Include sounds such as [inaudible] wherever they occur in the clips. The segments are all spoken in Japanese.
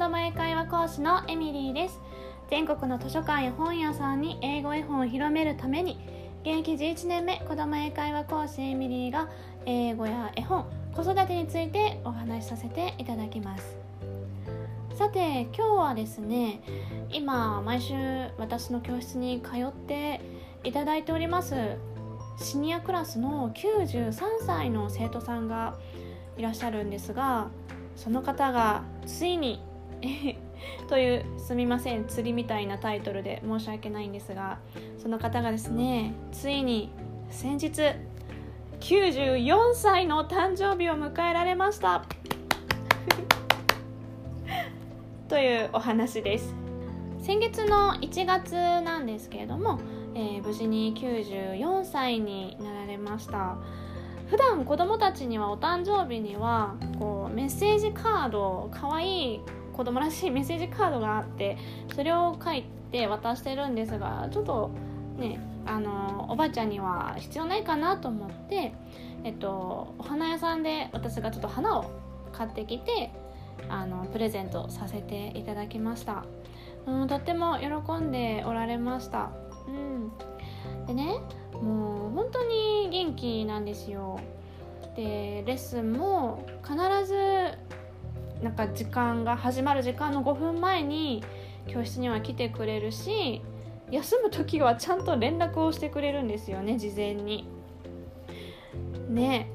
供英会話講師のエミリーです。全国の図書館や本屋さんに英語絵本を広めるために現役11年目子供英会話講師エミリーが英語や絵本子育てについてお話しさせていただきます。さて今日はですね今毎週私の教室に通っていただいておりますシニアクラスの93歳の生徒さんがいらっしゃるんですがその方がついに [laughs] というすみません釣りみたいなタイトルで申し訳ないんですがその方がですねついに先日94歳の誕生日を迎えられました。[laughs] というお話です。先月の1月なんですけれども、えー、無事に94歳になられました。普段子供たちにはお誕生日にはこうメッセージカードかわいい子供らしいメッセージカードがあってそれを書いて渡してるんですがちょっとねあのおばあちゃんには必要ないかなと思って、えっと、お花屋さんで私がちょっと花を買ってきてあのプレゼントさせていただきました、うん、とっても喜んでおられました、うん、でねもう本当に元気なんですよ。でレッスンも必ずなんか時間が始まる時間の5分前に教室には来てくれるし休む時はちゃんと連絡をしてくれるんですよね事前に。ね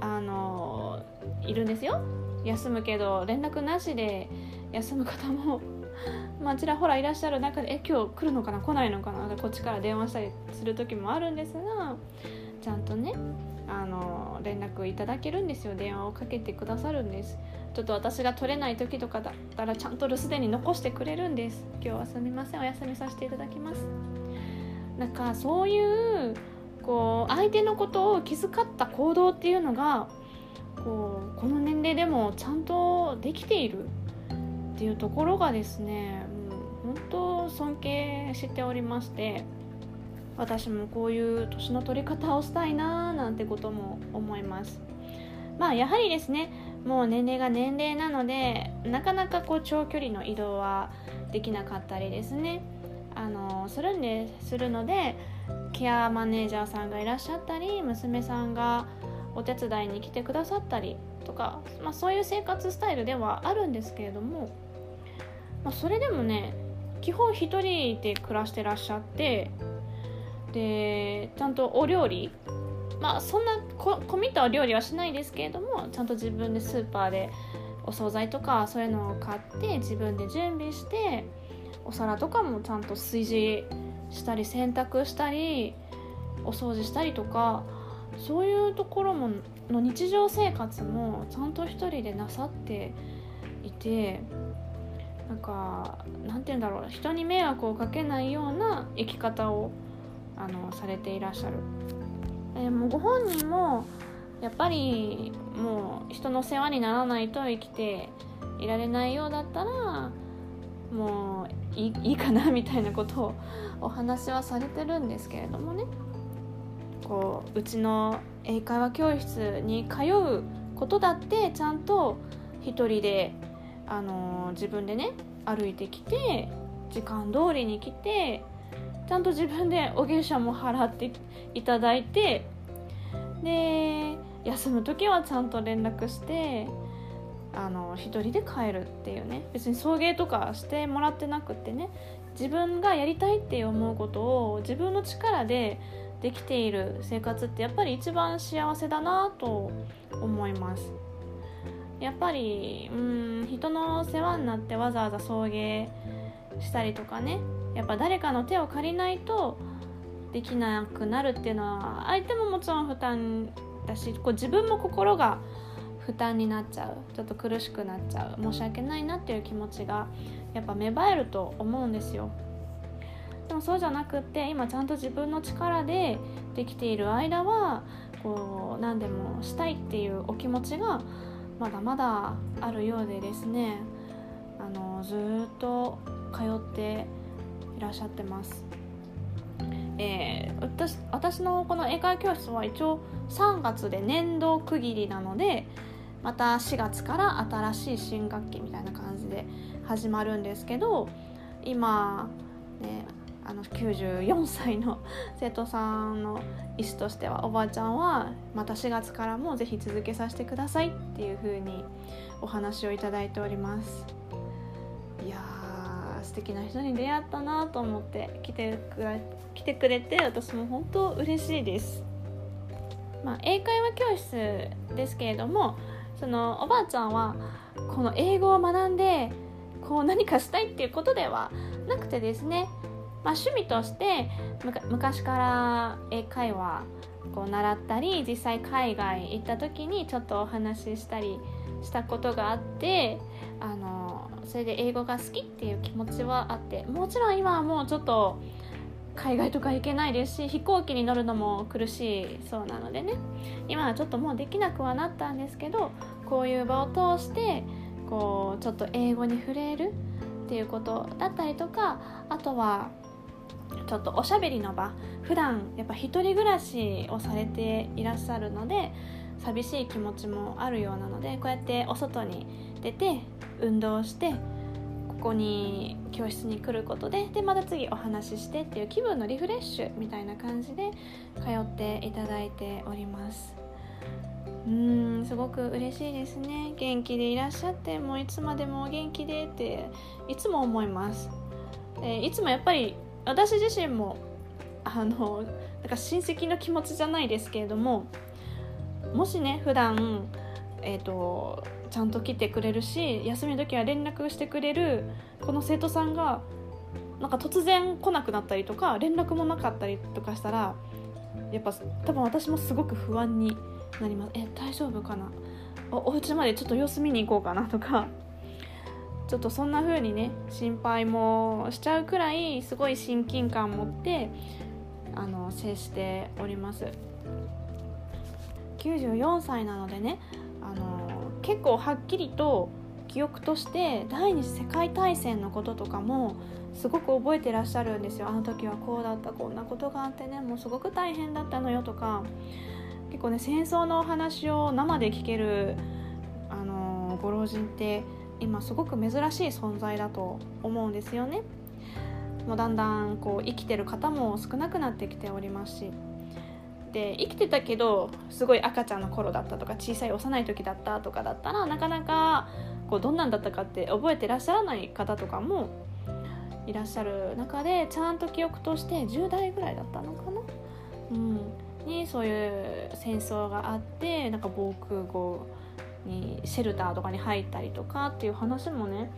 あのいるんですよ。休むけど連絡なしで休む方も [laughs] まあ、ちらほらいらっしゃる中でえ今日来るのかな来ないのかなこっちから電話したりする時もあるんですがちゃんとねあの連絡いただけるんですよ。電話をかけてくださるんです。ちょっと私が取れない時とかだったらちゃんと留守電に残してくれるんです。今日はすみません。お休みさせていただきます。なんかそういうこう相手のことを気遣った行動っていうのがこうこの年齢でもちゃんとできているっていうところがですねもう本当尊敬しておりまして私もこういう年の取り方をしたいなーなんてことも思います。まあやはりですねもう年齢が年齢なのでなかなかこう長距離の移動はできなかったりですね。あのするんでするのでケアマネージャーさんがいらっしゃったり娘さんがお手伝いに来てくださったりとか、まあ、そういう生活スタイルではあるんですけれどもまあ、それでもね基本1人で暮らしてらっしゃってでちゃんとお料理まあそんな込みったお料理はしないですけれどもちゃんと自分でスーパーでお惣菜とかそういうのを買って自分で準備してお皿とかもちゃんと炊事したり洗濯したりお掃除したりとかそういうところもの日常生活もちゃんと一人でなさっていてなんかなんて言うんだろう人に迷惑をかけないような生き方をあのされていらっしゃる、えー、もうご本人もやっぱりもう人の世話にならないと生きていられないようだったらもういいかなみたいなことをお話はされてるんですけれどもね。こううちの英会話教室に通うことだってちゃんと一人であの自分でね歩いてきて時間通りに来てちゃんと自分でお月謝も払っていただいてで休む時はちゃんと連絡してあの一人で帰るっていうね別に送迎とかしてもらってなくってね自分がやりたいって思うことを自分の力でできている生活ってやっぱり一番幸せだなと思います。やっぱりうん人の世話になってわざわざ送迎したりとかね。やっぱ誰かの手を借りないとできなくなるっていうのは相手ももちろん負担だしこう自分も心が負担になっちゃう。ちょっと苦しくなっちゃう。申し訳ないなっていう気持ちがやっぱ芽生えると思うんですよ。でもそうじゃなくって今ちゃんと自分の力でできている間はこう何でもしたいっていうお気持ちがまだまだあるようでですね。あのずっと通っていらっしゃってます。えー、私私のこの英会話教室は一応3月で年度区切りなのでまた4月から新しい新学期みたいな感じで始まるんですけど今ねあの94歳の [laughs] 生徒さんの意思としてはおばあちゃんはまた4月からもぜひ続けさせてくださいっていう風にお話をいただいておりますいや素敵な人に出会ったなと思って来てくれ来てくれて私も本当嬉しいです、まあ、英会話教室ですけれどもそのおばあちゃんはこの英語を学んでこう何かしたいっていうことではなくてですねまあ、趣味として昔から英会話こう習ったり実際海外行った時にちょっとお話ししたりしたことがあってあのそれで英語が好きっていう気持ちはあってもちろん今はもうちょっと海外とか行けないですし飛行機に乗るのも苦しいそうなのでね。今はちょっともうできなくはなったんですけどこういう場を通してこうちょっと英語に触れるっていうことだったりとかあとはちょっとおしゃべりの場。普段やっぱ一人暮らしをされていらっしゃるので寂しい気持ちもあるようなのでこうやってお外に出て運動してここに教室に来ることででまた次お話ししてっていう気分のリフレッシュみたいな感じで通っていただいております。うーんすごく嬉しいですね。元気でいらっしゃってもういつまでも元気でっていつも思います。でいつもやっぱり私自身もあのなんか親戚の気持ちじゃないですけれどももしね普段えーと、ちゃんと来てくれるし休みの時は連絡してくれるこの生徒さんがなんか突然来なくなったりとか連絡もなかったりとかしたらやっぱ多分私もすごく不安になります。え大丈夫かな？おお家までちょっと様子見に行こうかなとか。[laughs] ちょっとそんな風にね心配もしちゃうくらいすごい親近感持ってあの接しております。94歳なのでねあの結構はっきりと記憶として第二次世界大戦のこととかもすごく覚えてらっしゃるんですよ。あの時はこうだったこんなことがあってねもうすごく大変だったのよとか。結構ね戦争のお話を生で聞けるあのご老人って今すごく珍しい存在だと思うんですよね。もうだんだんこう生きてる方も少なくなってきておりますし。で生きてたけどすごい赤ちゃんの頃だったとか小さい幼い時だったとかだったらなかなかこうどんなんだったかって覚えてらっしゃらない方とかもいらっしゃる中でちゃんと記憶として10代ぐらいだったのかな、うん、にそういう戦争があってなんか防空壕にシェルターとかに入ったりとかっていう話もね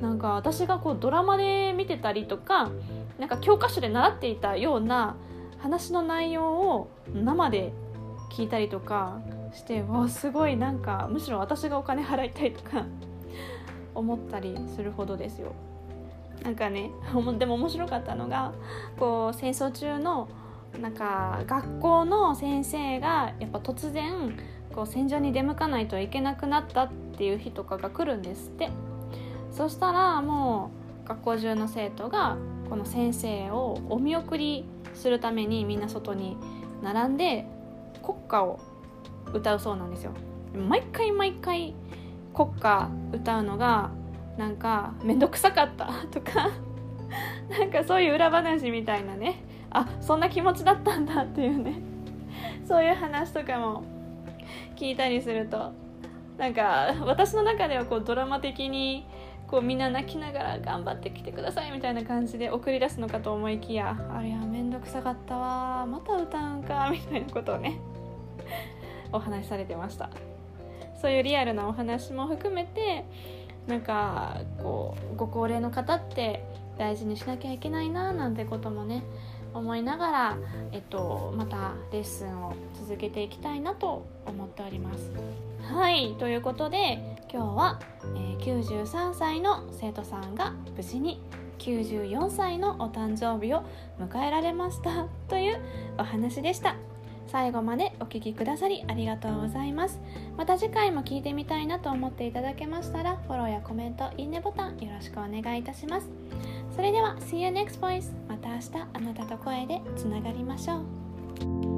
なんか私がこうドラマで見てたりとかなんか教科書で習っていたような話の内容を生で聞いたりとかしてわすごいなんかむしろ私がお金払いたいとか [laughs] 思ったりするほどですよ。なんかね [laughs] でも面白かったのがこう戦争中のなんか学校の先生がやっぱ突然こう戦場に出向かないといけなくなったっていう日とかが来るんですってそしたらもう学校中の生徒がこの先生をお見送りするためにみんな外に並んで国歌を歌うそうなんですよ。毎回毎回国歌歌うのがなんか面倒くさかった [laughs] とかなんかそういう裏話みたいなね。あそんな気持ちだったんだっていうね。そういう話とかも聞いたりするとなんか私の中ではこうドラマ的にこうみんな泣きながら頑張ってきてくださいみたいな感じで送り出すのかと思いきやあれは面倒くさかったわ。また歌うんかみたいなことをね [laughs] お話しされてました。そういうリアルなお話も含めてなんかこうご高齢の方って大事にしなきゃいけないななんてこともね思いながら、えっと、またレッスンを続けていきたいなと思っております。はいということで今日は、えー、93歳の生徒さんが無事に94歳のお誕生日を迎えられましたというお話でした。最後までお聴きくださりありがとうございます。また次回も聞いてみたいなと思っていただけましたら、フォローやコメント、いいねボタンよろしくお願いいたします。それでは See you next voice また明日あなたと声でつながりましょう。